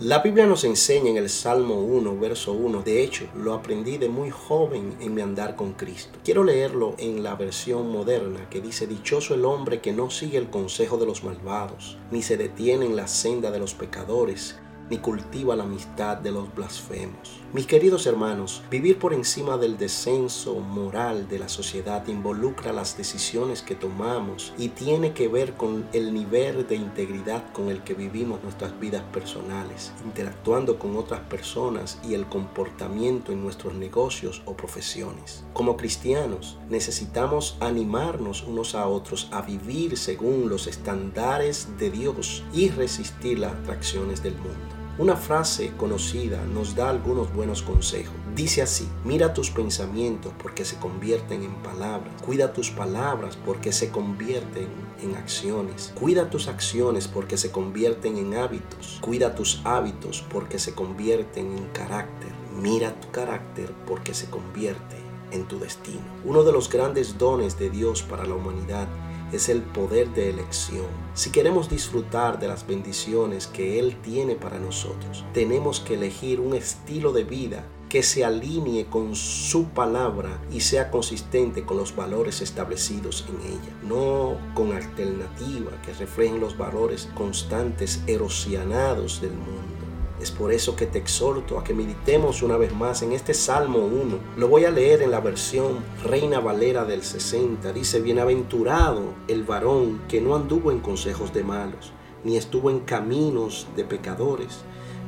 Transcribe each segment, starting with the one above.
La Biblia nos enseña en el Salmo 1, verso 1, de hecho, lo aprendí de muy joven en mi andar con Cristo. Quiero leerlo en la versión moderna que dice, Dichoso el hombre que no sigue el consejo de los malvados, ni se detiene en la senda de los pecadores, ni cultiva la amistad de los blasfemos. Mis queridos hermanos, vivir por encima del descenso moral de la sociedad involucra las decisiones que tomamos y tiene que ver con el nivel de integridad con el que vivimos nuestras vidas personales, interactuando con otras personas y el comportamiento en nuestros negocios o profesiones. Como cristianos, necesitamos animarnos unos a otros a vivir según los estándares de Dios y resistir las atracciones del mundo. Una frase conocida nos da algunos buenos consejos. Dice así, mira tus pensamientos porque se convierten en palabras. Cuida tus palabras porque se convierten en acciones. Cuida tus acciones porque se convierten en hábitos. Cuida tus hábitos porque se convierten en carácter. Mira tu carácter porque se convierte en tu destino. Uno de los grandes dones de Dios para la humanidad es el poder de elección. Si queremos disfrutar de las bendiciones que Él tiene para nosotros, tenemos que elegir un estilo de vida que se alinee con su palabra y sea consistente con los valores establecidos en ella, no con alternativas que reflejen los valores constantes erosionados del mundo. Es por eso que te exhorto a que meditemos una vez más en este Salmo 1. Lo voy a leer en la versión Reina Valera del 60. Dice, bienaventurado el varón que no anduvo en consejos de malos, ni estuvo en caminos de pecadores,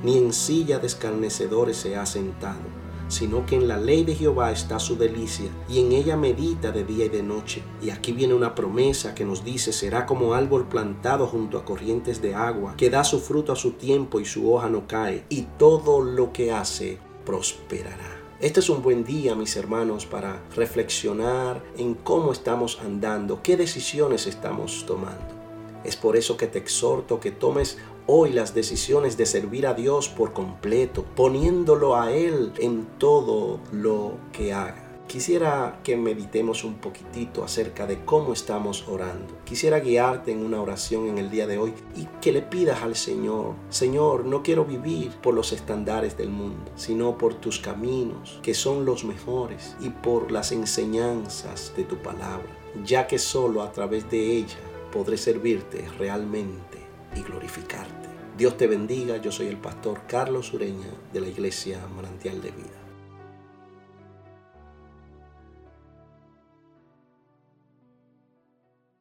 ni en silla de escarnecedores se ha sentado sino que en la ley de Jehová está su delicia, y en ella medita de día y de noche. Y aquí viene una promesa que nos dice, será como árbol plantado junto a corrientes de agua, que da su fruto a su tiempo y su hoja no cae, y todo lo que hace prosperará. Este es un buen día, mis hermanos, para reflexionar en cómo estamos andando, qué decisiones estamos tomando. Es por eso que te exhorto que tomes hoy las decisiones de servir a Dios por completo, poniéndolo a Él en todo lo que haga. Quisiera que meditemos un poquitito acerca de cómo estamos orando. Quisiera guiarte en una oración en el día de hoy y que le pidas al Señor, Señor, no quiero vivir por los estándares del mundo, sino por tus caminos, que son los mejores, y por las enseñanzas de tu palabra, ya que solo a través de ella podré servirte realmente y glorificarte. Dios te bendiga, yo soy el pastor Carlos Ureña de la iglesia Manantial de Vida.